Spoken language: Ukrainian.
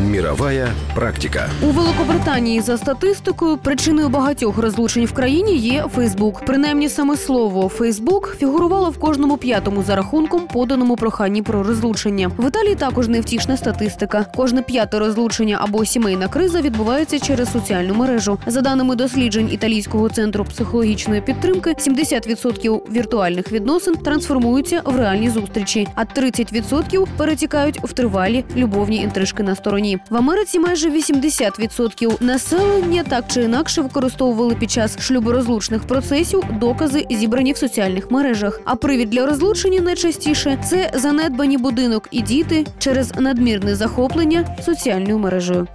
Мировая практика. У Великобританії за статистикою причиною багатьох розлучень в країні є Фейсбук. Принаймні саме слово Фейсбук фігурувало в кожному п'ятому за рахунком поданому проханні про розлучення. В Італії також невтішна статистика. Кожне п'яте розлучення або сімейна криза відбувається через соціальну мережу. За даними досліджень італійського центру психологічної підтримки, 70% віртуальних відносин трансформуються в реальні зустрічі, а 30% перетікають в тривалі любовні інтрижки на стороні. В Америці майже 80% населення так чи інакше використовували під час шлюборозлучних процесів докази, зібрані в соціальних мережах. А привід для розлучення найчастіше це занедбані будинок і діти через надмірне захоплення соціальною мережею.